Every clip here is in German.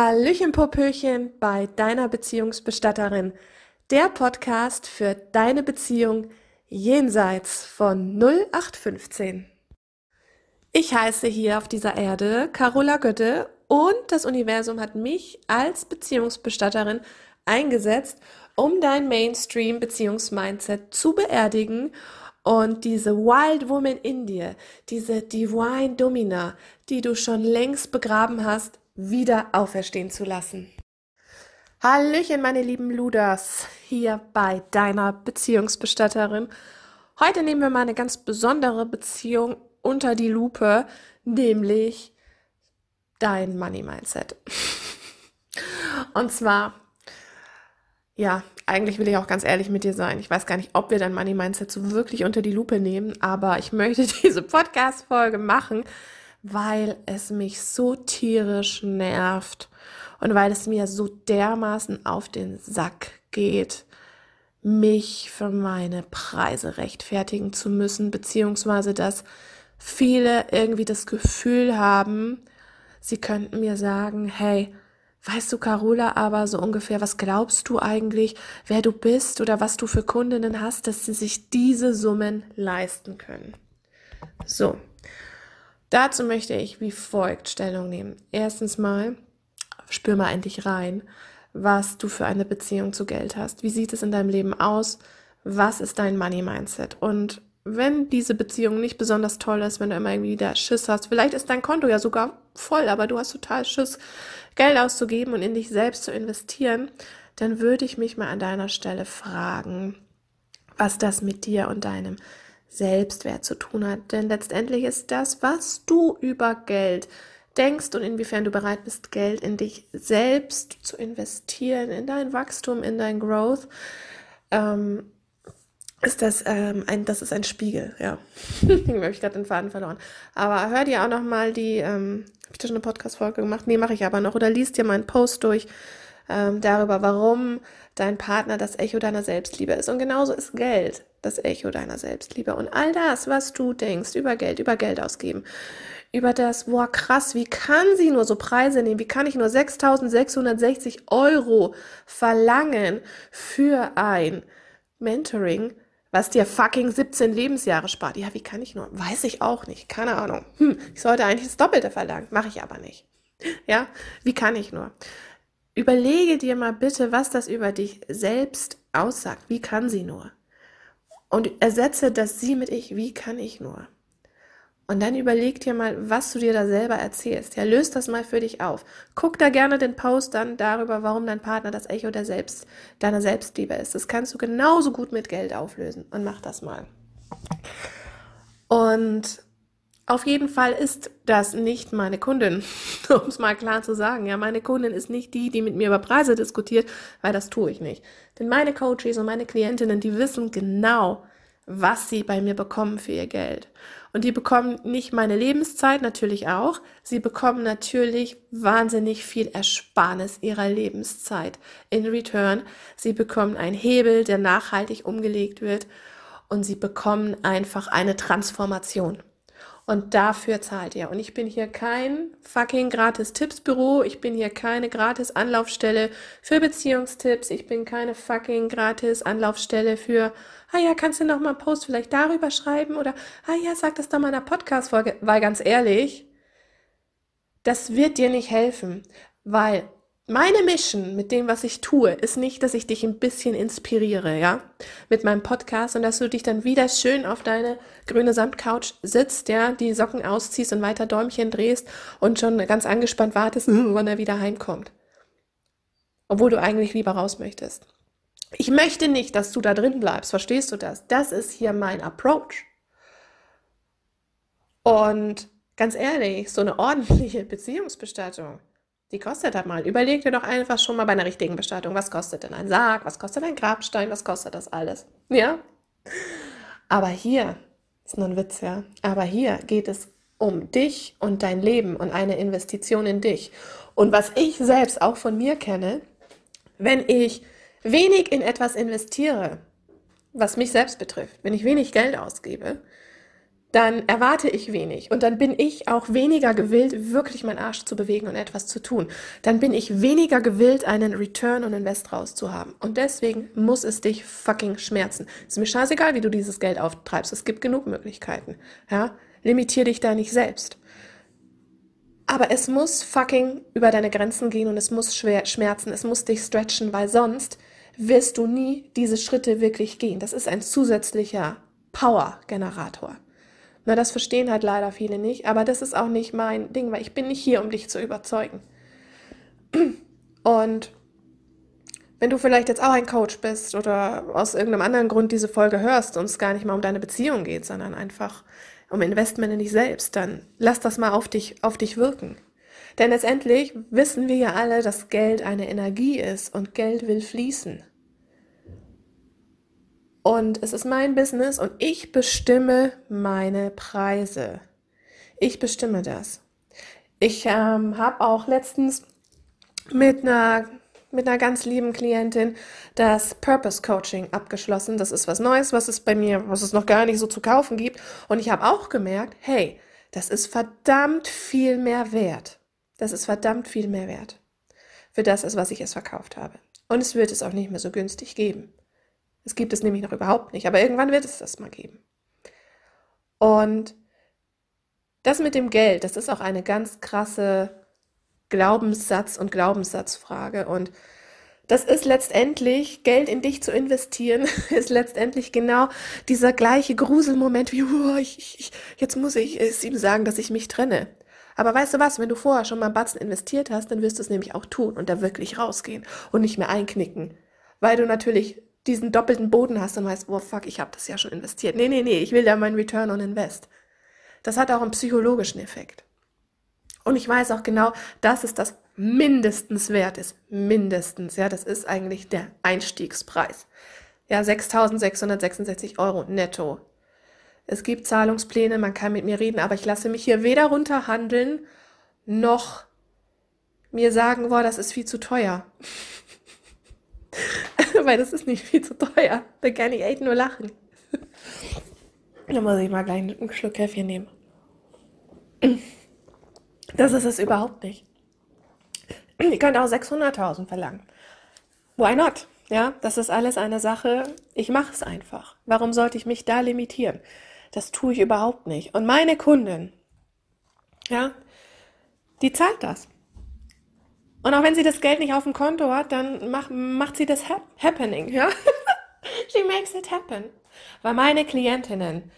Hallöchen Popöchen bei deiner Beziehungsbestatterin, der Podcast für deine Beziehung jenseits von 0815. Ich heiße hier auf dieser Erde Carola Götte und das Universum hat mich als Beziehungsbestatterin eingesetzt, um dein Mainstream-Beziehungsmindset zu beerdigen und diese Wild Woman in dir, diese Divine Domina, die du schon längst begraben hast, wieder auferstehen zu lassen. Hallöchen, meine lieben Luders, hier bei deiner Beziehungsbestatterin. Heute nehmen wir mal eine ganz besondere Beziehung unter die Lupe, nämlich dein Money Mindset. Und zwar, ja, eigentlich will ich auch ganz ehrlich mit dir sein. Ich weiß gar nicht, ob wir dein Money Mindset so wirklich unter die Lupe nehmen, aber ich möchte diese Podcast-Folge machen, weil es mich so tierisch nervt und weil es mir so dermaßen auf den Sack geht, mich für meine Preise rechtfertigen zu müssen, beziehungsweise dass viele irgendwie das Gefühl haben, sie könnten mir sagen, hey, weißt du, Carola, aber so ungefähr, was glaubst du eigentlich, wer du bist oder was du für Kundinnen hast, dass sie sich diese Summen leisten können. So, Dazu möchte ich wie folgt Stellung nehmen. Erstens mal, spür mal endlich rein, was du für eine Beziehung zu Geld hast. Wie sieht es in deinem Leben aus? Was ist dein Money Mindset? Und wenn diese Beziehung nicht besonders toll ist, wenn du immer irgendwie wieder Schiss hast, vielleicht ist dein Konto ja sogar voll, aber du hast total Schiss, Geld auszugeben und in dich selbst zu investieren, dann würde ich mich mal an deiner Stelle fragen, was das mit dir und deinem Selbstwert zu tun hat. Denn letztendlich ist das, was du über Geld denkst und inwiefern du bereit bist, Geld in dich selbst zu investieren, in dein Wachstum, in dein Growth, ähm, ist das ähm, ein, das ist ein Spiegel, ja. ich habe ich gerade den Faden verloren. Aber hör dir auch noch mal die, ähm, habe ich da schon eine Podcast-Folge gemacht? Nee, mache ich aber noch. Oder liest dir meinen Post durch ähm, darüber, warum dein Partner das Echo deiner Selbstliebe ist. Und genauso ist Geld das Echo deiner Selbstliebe. Und all das, was du denkst über Geld, über Geld ausgeben, über das, boah, krass, wie kann sie nur so Preise nehmen? Wie kann ich nur 6.660 Euro verlangen für ein Mentoring, was dir fucking 17 Lebensjahre spart? Ja, wie kann ich nur? Weiß ich auch nicht. Keine Ahnung. Hm, ich sollte eigentlich das Doppelte verlangen. Mache ich aber nicht. Ja, wie kann ich nur? Überlege dir mal bitte, was das über dich selbst aussagt. Wie kann sie nur? Und ersetze das sie mit ich. Wie kann ich nur? Und dann überleg dir mal, was du dir da selber erzählst. Ja, löst das mal für dich auf. Guck da gerne den Post dann darüber, warum dein Partner das Echo der Selbst, deiner Selbstliebe ist. Das kannst du genauso gut mit Geld auflösen. Und mach das mal. Und auf jeden Fall ist das nicht meine Kundin, um es mal klar zu sagen. Ja, meine Kundin ist nicht die, die mit mir über Preise diskutiert, weil das tue ich nicht. Denn meine Coaches und meine Klientinnen, die wissen genau, was sie bei mir bekommen für ihr Geld. Und die bekommen nicht meine Lebenszeit, natürlich auch. Sie bekommen natürlich wahnsinnig viel Ersparnis ihrer Lebenszeit in Return. Sie bekommen einen Hebel, der nachhaltig umgelegt wird. Und sie bekommen einfach eine Transformation. Und dafür zahlt ihr. Und ich bin hier kein fucking gratis Tippsbüro. Ich bin hier keine gratis Anlaufstelle für Beziehungstipps. Ich bin keine fucking gratis Anlaufstelle für, ah ja, kannst du noch mal einen Post vielleicht darüber schreiben? Oder, ah ja, sag das doch mal in einer Podcast-Folge. Weil ganz ehrlich, das wird dir nicht helfen. Weil meine Mission mit dem, was ich tue, ist nicht, dass ich dich ein bisschen inspiriere, ja, mit meinem Podcast und dass du dich dann wieder schön auf deine grüne Samtcouch sitzt, ja, die Socken ausziehst und weiter Däumchen drehst und schon ganz angespannt wartest, wann er wieder heimkommt. Obwohl du eigentlich lieber raus möchtest. Ich möchte nicht, dass du da drin bleibst, verstehst du das? Das ist hier mein Approach. Und ganz ehrlich, so eine ordentliche Beziehungsbestattung, die kostet halt mal. Überleg dir doch einfach schon mal bei einer richtigen Bestattung, was kostet denn ein Sarg, was kostet ein Grabstein, was kostet das alles? Ja? Aber hier, ist nur ein Witz, ja, aber hier geht es um dich und dein Leben und eine Investition in dich. Und was ich selbst auch von mir kenne, wenn ich wenig in etwas investiere, was mich selbst betrifft, wenn ich wenig Geld ausgebe, dann erwarte ich wenig und dann bin ich auch weniger gewillt, wirklich meinen Arsch zu bewegen und etwas zu tun. Dann bin ich weniger gewillt, einen Return on Invest rauszuhaben. Und deswegen muss es dich fucking schmerzen. Ist mir scheißegal, wie du dieses Geld auftreibst. Es gibt genug Möglichkeiten. Ja? Limitier dich da nicht selbst. Aber es muss fucking über deine Grenzen gehen und es muss schwer schmerzen, es muss dich stretchen, weil sonst wirst du nie diese Schritte wirklich gehen. Das ist ein zusätzlicher Power-Generator. Na, das verstehen halt leider viele nicht, aber das ist auch nicht mein Ding, weil ich bin nicht hier, um dich zu überzeugen. Und wenn du vielleicht jetzt auch ein Coach bist oder aus irgendeinem anderen Grund diese Folge hörst und es gar nicht mal um deine Beziehung geht, sondern einfach um Investment in dich selbst, dann lass das mal auf dich, auf dich wirken. Denn letztendlich wissen wir ja alle, dass Geld eine Energie ist und Geld will fließen. Und es ist mein Business und ich bestimme meine Preise. Ich bestimme das. Ich ähm, habe auch letztens mit einer mit einer ganz lieben Klientin das Purpose Coaching abgeschlossen. Das ist was Neues, was es bei mir, was es noch gar nicht so zu kaufen gibt. Und ich habe auch gemerkt, hey, das ist verdammt viel mehr wert. Das ist verdammt viel mehr wert. Für das was ich es verkauft habe. Und es wird es auch nicht mehr so günstig geben. Es gibt es nämlich noch überhaupt nicht, aber irgendwann wird es das mal geben. Und das mit dem Geld, das ist auch eine ganz krasse Glaubenssatz und Glaubenssatzfrage. Und das ist letztendlich, Geld in dich zu investieren, ist letztendlich genau dieser gleiche Gruselmoment wie, oh, ich, ich, jetzt muss ich es ihm sagen, dass ich mich trenne. Aber weißt du was, wenn du vorher schon mal einen Batzen investiert hast, dann wirst du es nämlich auch tun und da wirklich rausgehen und nicht mehr einknicken. Weil du natürlich diesen doppelten Boden hast und weißt, oh fuck, ich habe das ja schon investiert. Nee, nee, nee, ich will ja meinen Return on Invest. Das hat auch einen psychologischen Effekt. Und ich weiß auch genau, dass es das mindestens wert ist. Mindestens, ja, das ist eigentlich der Einstiegspreis. Ja, 6.666 Euro netto. Es gibt Zahlungspläne, man kann mit mir reden, aber ich lasse mich hier weder runterhandeln, noch mir sagen, boah, das ist viel zu teuer. Weil das ist nicht viel zu teuer. Da kann ich echt nur lachen. da muss ich mal gleich einen Schluck Kaffee nehmen. Das ist es überhaupt nicht. Ihr könnt auch 600.000 verlangen. Why not? Ja, das ist alles eine Sache. Ich mache es einfach. Warum sollte ich mich da limitieren? Das tue ich überhaupt nicht. Und meine Kundin, ja, die zahlt das. Und auch wenn sie das Geld nicht auf dem Konto hat, dann macht, macht sie das hap happening, ja. She makes it happen. Weil meine Klientinnen,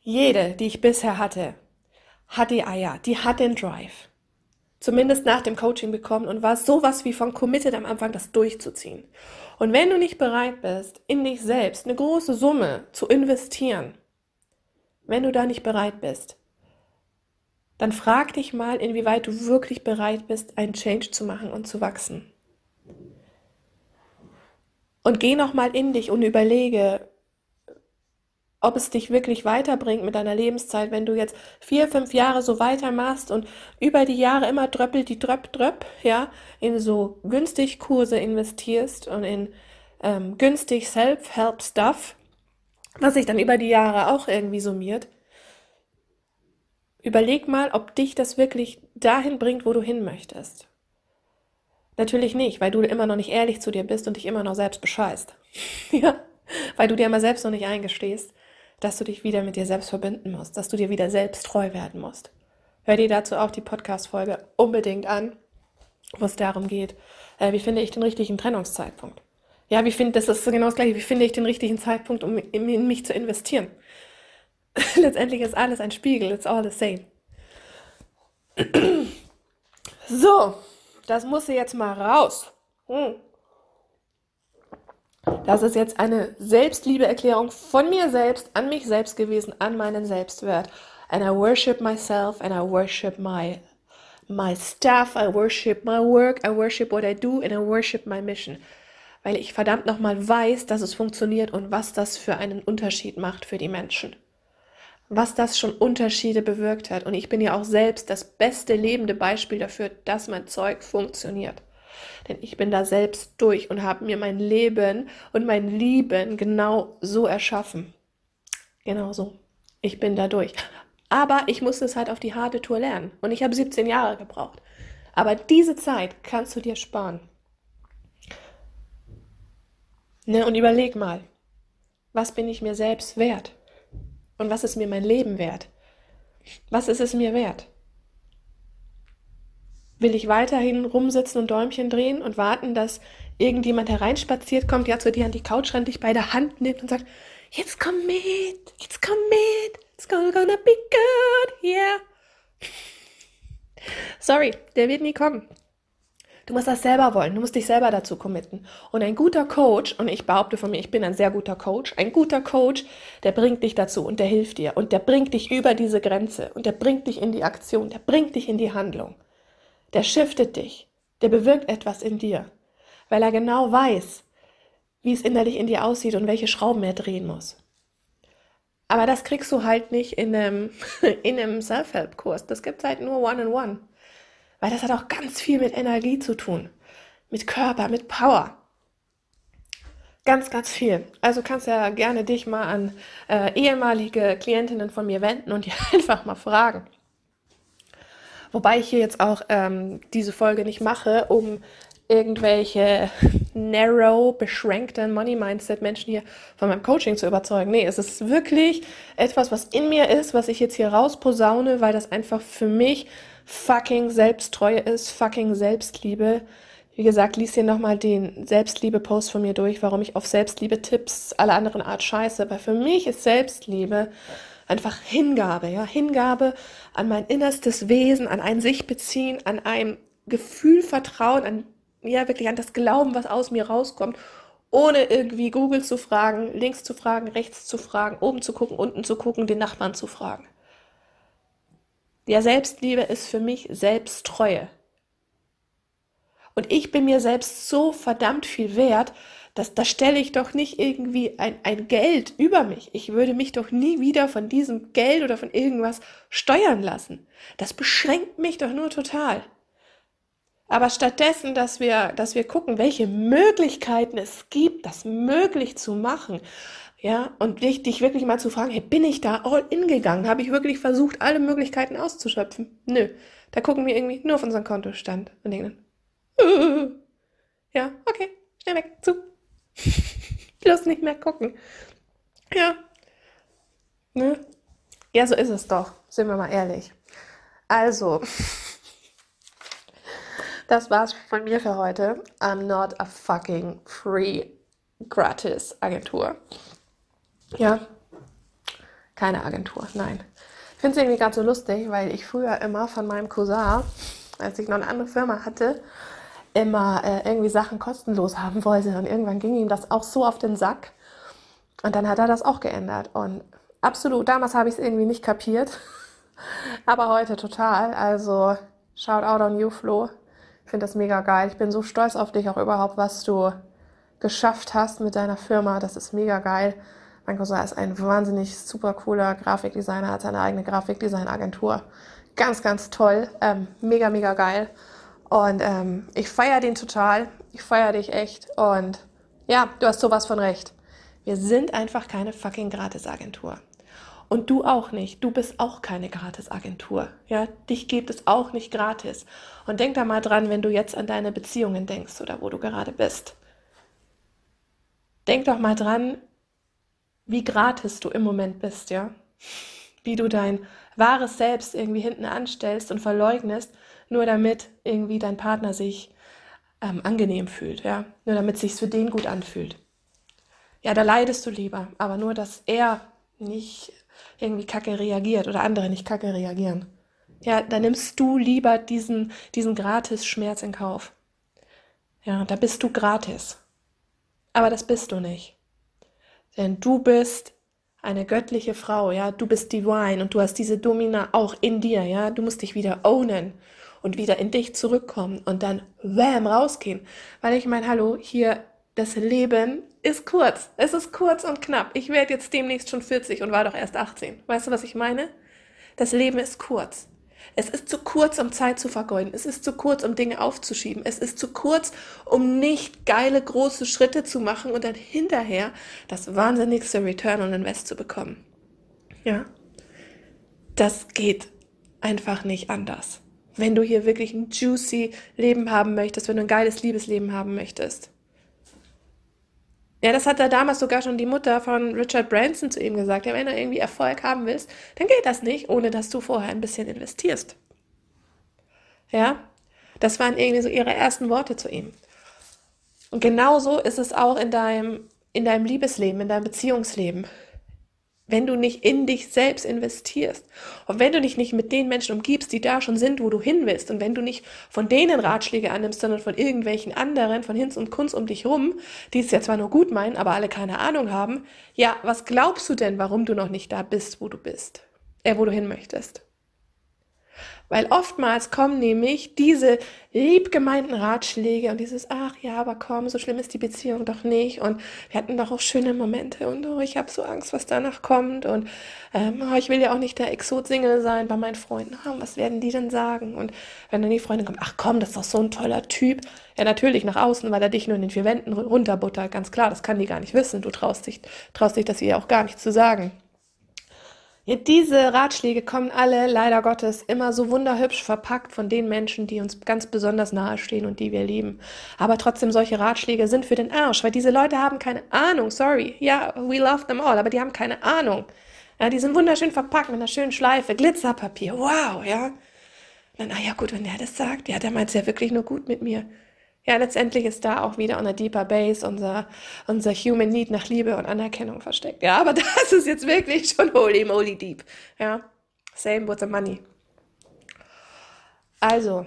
jede, die ich bisher hatte, hat die Eier, die hat den Drive. Zumindest nach dem Coaching bekommen und war sowas wie von committed am Anfang, das durchzuziehen. Und wenn du nicht bereit bist, in dich selbst eine große Summe zu investieren, wenn du da nicht bereit bist, dann frag dich mal, inwieweit du wirklich bereit bist, einen Change zu machen und zu wachsen. Und geh nochmal in dich und überlege, ob es dich wirklich weiterbringt mit deiner Lebenszeit, wenn du jetzt vier, fünf Jahre so weitermachst und über die Jahre immer dröppelt die dröpp, dröpp, ja, in so günstig Kurse investierst und in ähm, günstig Self-Help-Stuff, was sich dann über die Jahre auch irgendwie summiert. Überleg mal, ob dich das wirklich dahin bringt, wo du hin möchtest. Natürlich nicht, weil du immer noch nicht ehrlich zu dir bist und dich immer noch selbst bescheißt. ja, weil du dir immer selbst noch nicht eingestehst, dass du dich wieder mit dir selbst verbinden musst, dass du dir wieder selbst treu werden musst. Hör dir dazu auch die Podcast-Folge unbedingt an, wo es darum geht, äh, wie finde ich den richtigen Trennungszeitpunkt. Ja, wie finde, das ist genau das gleiche, wie finde ich den richtigen Zeitpunkt, um in, in mich zu investieren. Letztendlich ist alles ein Spiegel, it's all the same. so, das muss jetzt mal raus. Hm. Das ist jetzt eine Selbstliebeerklärung von mir selbst an mich selbst gewesen, an meinen Selbstwert. And I worship myself and I worship my my staff, I worship my work, I worship what I do and I worship my mission. Weil ich verdammt nochmal weiß, dass es funktioniert und was das für einen Unterschied macht für die Menschen. Was das schon Unterschiede bewirkt hat. Und ich bin ja auch selbst das beste lebende Beispiel dafür, dass mein Zeug funktioniert. Denn ich bin da selbst durch und habe mir mein Leben und mein Lieben genau so erschaffen. Genau so. Ich bin da durch. Aber ich musste es halt auf die harte Tour lernen. Und ich habe 17 Jahre gebraucht. Aber diese Zeit kannst du dir sparen. Ne, und überleg mal, was bin ich mir selbst wert? Und was ist mir mein Leben wert? Was ist es mir wert? Will ich weiterhin rumsitzen und Däumchen drehen und warten, dass irgendjemand hereinspaziert kommt, ja zu dir an die Couch rennt, dich bei der Hand nimmt und sagt, jetzt komm mit, jetzt komm mit, it's gonna, be good, yeah. Sorry, der wird nie kommen. Du musst das selber wollen, du musst dich selber dazu committen. Und ein guter Coach, und ich behaupte von mir, ich bin ein sehr guter Coach, ein guter Coach, der bringt dich dazu und der hilft dir und der bringt dich über diese Grenze und der bringt dich in die Aktion, der bringt dich in die Handlung. Der shiftet dich, der bewirkt etwas in dir weil er genau weiß, wie es innerlich in dir aussieht und welche Schrauben er drehen muss. Aber das kriegst du halt nicht in einem, in einem Self-Help-Kurs. Das gibt es halt nur One-on-One. -on -one. Weil das hat auch ganz viel mit Energie zu tun. Mit Körper, mit Power. Ganz, ganz viel. Also kannst ja gerne dich mal an äh, ehemalige Klientinnen von mir wenden und die einfach mal fragen. Wobei ich hier jetzt auch ähm, diese Folge nicht mache, um irgendwelche narrow, beschränkten Money-Mindset-Menschen hier von meinem Coaching zu überzeugen. Nee, es ist wirklich etwas, was in mir ist, was ich jetzt hier rausposaune, weil das einfach für mich fucking Selbsttreue ist, fucking Selbstliebe. Wie gesagt, lies hier nochmal den Selbstliebe-Post von mir durch, warum ich auf Selbstliebe-Tipps aller anderen Art scheiße. Weil für mich ist Selbstliebe einfach Hingabe, ja, Hingabe an mein innerstes Wesen, an ein sich beziehen, an ein Gefühl Vertrauen, an ja, wirklich an das Glauben, was aus mir rauskommt, ohne irgendwie Google zu fragen, links zu fragen, rechts zu fragen, oben zu gucken, unten zu gucken, den Nachbarn zu fragen. Ja, Selbstliebe ist für mich Selbsttreue. Und ich bin mir selbst so verdammt viel wert, dass da stelle ich doch nicht irgendwie ein, ein Geld über mich. Ich würde mich doch nie wieder von diesem Geld oder von irgendwas steuern lassen. Das beschränkt mich doch nur total. Aber stattdessen, dass wir, dass wir gucken, welche Möglichkeiten es gibt, das möglich zu machen, ja, und dich, dich wirklich mal zu fragen, hey, bin ich da all in gegangen? Habe ich wirklich versucht, alle Möglichkeiten auszuschöpfen? Nö. Da gucken wir irgendwie nur auf unseren Kontostand und denken ja, okay, schnell weg, zu. Bloß nicht mehr gucken. Ja. Ne? Ja, so ist es doch, sind wir mal ehrlich. Also, das war's von mir für heute. I'm not a fucking free gratis Agentur. Ja, keine Agentur, nein. Ich finde es irgendwie gerade so lustig, weil ich früher immer von meinem Cousin, als ich noch eine andere Firma hatte, immer äh, irgendwie Sachen kostenlos haben wollte. Und irgendwann ging ihm das auch so auf den Sack. Und dann hat er das auch geändert. Und absolut, damals habe ich es irgendwie nicht kapiert. Aber heute total. Also, shout out on you, Flo. Ich finde das mega geil. Ich bin so stolz auf dich auch überhaupt, was du geschafft hast mit deiner Firma. Das ist mega geil. Mein Cousin ist ein wahnsinnig super cooler Grafikdesigner, hat seine eigene Grafikdesignagentur. Ganz, ganz toll. Ähm, mega, mega geil. Und ähm, ich feiere den total. Ich feiere dich echt. Und ja, du hast sowas von recht. Wir sind einfach keine fucking Gratisagentur. Und du auch nicht. Du bist auch keine Gratisagentur. Ja, dich gibt es auch nicht gratis. Und denk da mal dran, wenn du jetzt an deine Beziehungen denkst oder wo du gerade bist. Denk doch mal dran, wie gratis du im Moment bist, ja? Wie du dein wahres Selbst irgendwie hinten anstellst und verleugnest, nur damit irgendwie dein Partner sich ähm, angenehm fühlt, ja? Nur damit sich für den gut anfühlt. Ja, da leidest du lieber, aber nur, dass er nicht irgendwie kacke reagiert oder andere nicht kacke reagieren. Ja, da nimmst du lieber diesen, diesen Gratis-Schmerz in Kauf. Ja, da bist du gratis. Aber das bist du nicht. Denn du bist eine göttliche Frau, ja, du bist divine und du hast diese Domina auch in dir, ja, du musst dich wieder ownen und wieder in dich zurückkommen und dann wham rausgehen, weil ich meine, hallo, hier das Leben ist kurz. Es ist kurz und knapp. Ich werde jetzt demnächst schon 40 und war doch erst 18. Weißt du, was ich meine? Das Leben ist kurz. Es ist zu kurz, um Zeit zu vergeuden. Es ist zu kurz, um Dinge aufzuschieben. Es ist zu kurz, um nicht geile große Schritte zu machen und dann hinterher das wahnsinnigste Return on Invest zu bekommen. Ja. das geht einfach nicht anders. Wenn du hier wirklich ein juicy Leben haben möchtest, wenn du ein geiles Liebesleben haben möchtest. Ja, das hat da damals sogar schon die Mutter von Richard Branson zu ihm gesagt. Ja, wenn du irgendwie Erfolg haben willst, dann geht das nicht, ohne dass du vorher ein bisschen investierst. Ja, das waren irgendwie so ihre ersten Worte zu ihm. Und genauso ist es auch in deinem, in deinem Liebesleben, in deinem Beziehungsleben wenn du nicht in dich selbst investierst und wenn du dich nicht mit den Menschen umgibst, die da schon sind, wo du hin willst und wenn du nicht von denen Ratschläge annimmst, sondern von irgendwelchen anderen, von Hinz und Kunst um dich rum, die es ja zwar nur gut meinen, aber alle keine Ahnung haben, ja, was glaubst du denn, warum du noch nicht da bist, wo du bist, äh, wo du hin möchtest? Weil oftmals kommen nämlich diese liebgemeinten Ratschläge und dieses, ach ja, aber komm, so schlimm ist die Beziehung doch nicht und wir hatten doch auch schöne Momente und oh, ich habe so Angst, was danach kommt und ähm, oh, ich will ja auch nicht der Exot-Single sein bei meinen Freunden. Oh, was werden die denn sagen? Und wenn dann die Freundin kommt, ach komm, das ist doch so ein toller Typ. Ja, natürlich nach außen, weil er dich nur in den vier Wänden runterbuttert. Ganz klar, das kann die gar nicht wissen. Du traust dich, traust dich das ihr auch gar nicht zu sagen. Ja, diese Ratschläge kommen alle leider Gottes immer so wunderhübsch verpackt von den Menschen, die uns ganz besonders nahe stehen und die wir lieben. Aber trotzdem solche Ratschläge sind für den Arsch, weil diese Leute haben keine Ahnung. Sorry, ja, we love them all, aber die haben keine Ahnung. Ja, die sind wunderschön verpackt mit einer schönen Schleife, Glitzerpapier. Wow, ja. Na, na ja, gut, wenn der das sagt, ja, der meint es ja wirklich nur gut mit mir. Ja, letztendlich ist da auch wieder on a deeper base unser, unser Human Need nach Liebe und Anerkennung versteckt. Ja, aber das ist jetzt wirklich schon holy moly deep. Ja, same with the money. Also,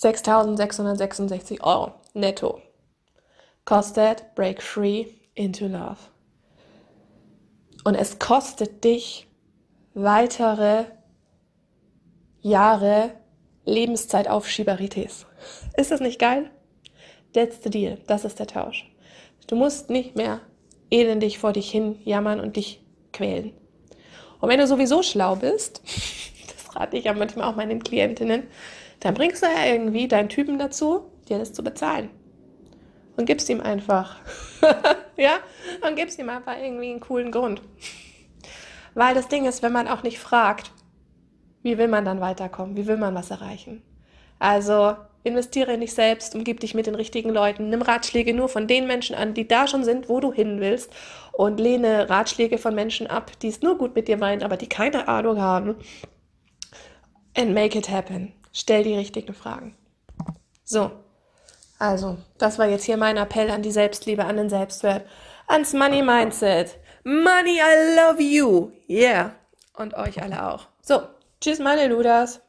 6.666 Euro netto kostet Break Free into Love. Und es kostet dich weitere Jahre Lebenszeit auf Schibarites. Ist das nicht geil? That's the deal. Das ist der Tausch. Du musst nicht mehr elendig vor dich hin jammern und dich quälen. Und wenn du sowieso schlau bist, das rate ich ja manchmal auch meinen Klientinnen, dann bringst du ja irgendwie deinen Typen dazu, dir das zu bezahlen. Und gibst ihm einfach, ja, und gibst ihm einfach irgendwie einen coolen Grund. Weil das Ding ist, wenn man auch nicht fragt, wie will man dann weiterkommen? Wie will man was erreichen? Also investiere in dich selbst, umgib dich mit den richtigen Leuten, nimm Ratschläge nur von den Menschen an, die da schon sind, wo du hin willst und lehne Ratschläge von Menschen ab, die es nur gut mit dir meinen, aber die keine Ahnung haben. And make it happen. Stell die richtigen Fragen. So, also, das war jetzt hier mein Appell an die Selbstliebe, an den Selbstwert, ans Money Mindset. Money, I love you. Yeah. Und euch alle auch. So, Tschüss, meine Ludas.